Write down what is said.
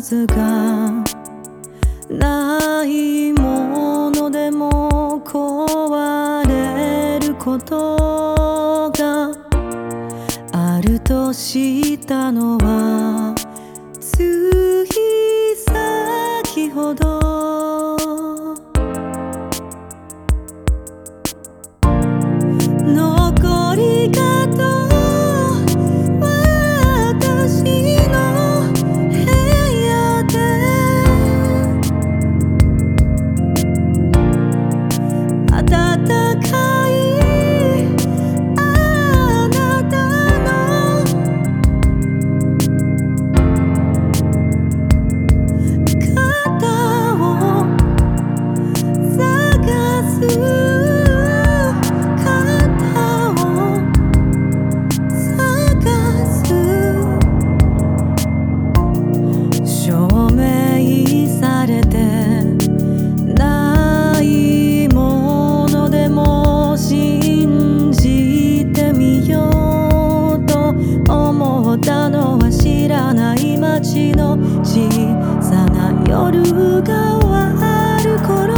数がないものでも壊れることがあると知ったのはつい先ほどない街の小さな夜が終わる頃